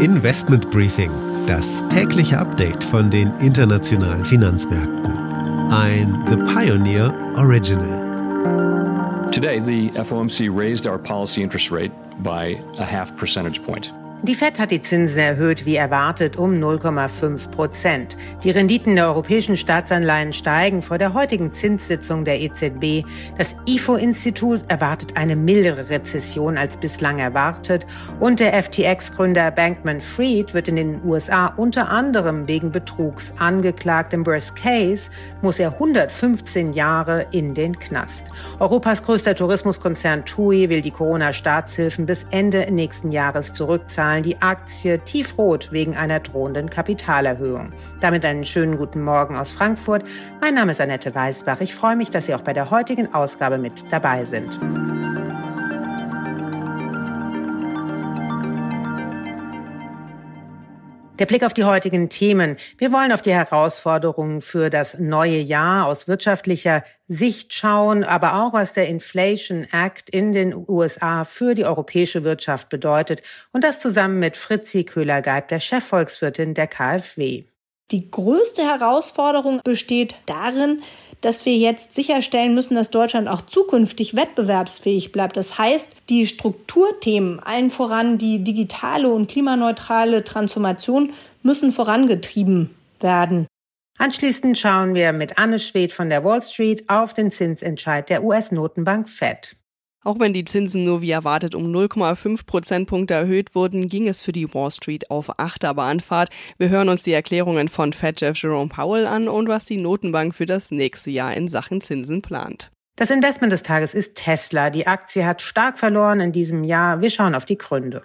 Investment Briefing, das tägliche Update von den internationalen Finanzmärkten. Ein The Pioneer Original. Today, the FOMC raised our policy interest rate by a half percentage point. Die Fed hat die Zinsen erhöht, wie erwartet, um 0,5 Prozent. Die Renditen der europäischen Staatsanleihen steigen vor der heutigen Zinssitzung der EZB. Das IFO-Institut erwartet eine mildere Rezession als bislang erwartet. Und der FTX-Gründer Bankman Fried wird in den USA unter anderem wegen Betrugs angeklagt. Im Worst Case muss er 115 Jahre in den Knast. Europas größter Tourismuskonzern TUI will die Corona-Staatshilfen bis Ende nächsten Jahres zurückzahlen zahlen die Aktie tiefrot wegen einer drohenden Kapitalerhöhung. Damit einen schönen guten Morgen aus Frankfurt. Mein Name ist Annette Weißbach. Ich freue mich, dass Sie auch bei der heutigen Ausgabe mit dabei sind. Der Blick auf die heutigen Themen. Wir wollen auf die Herausforderungen für das neue Jahr aus wirtschaftlicher Sicht schauen, aber auch was der Inflation Act in den USA für die europäische Wirtschaft bedeutet. Und das zusammen mit Fritzi Köhler-Geib, der Chefvolkswirtin der KfW. Die größte Herausforderung besteht darin, dass wir jetzt sicherstellen müssen, dass Deutschland auch zukünftig wettbewerbsfähig bleibt. Das heißt, die Strukturthemen, allen voran die digitale und klimaneutrale Transformation, müssen vorangetrieben werden. Anschließend schauen wir mit Anne Schwedt von der Wall Street auf den Zinsentscheid der US-Notenbank Fed. Auch wenn die Zinsen nur wie erwartet um 0,5 Prozentpunkte erhöht wurden, ging es für die Wall Street auf Achterbahnfahrt. Wir hören uns die Erklärungen von Fed-Chef Jerome Powell an und was die Notenbank für das nächste Jahr in Sachen Zinsen plant. Das Investment des Tages ist Tesla. Die Aktie hat stark verloren in diesem Jahr. Wir schauen auf die Gründe.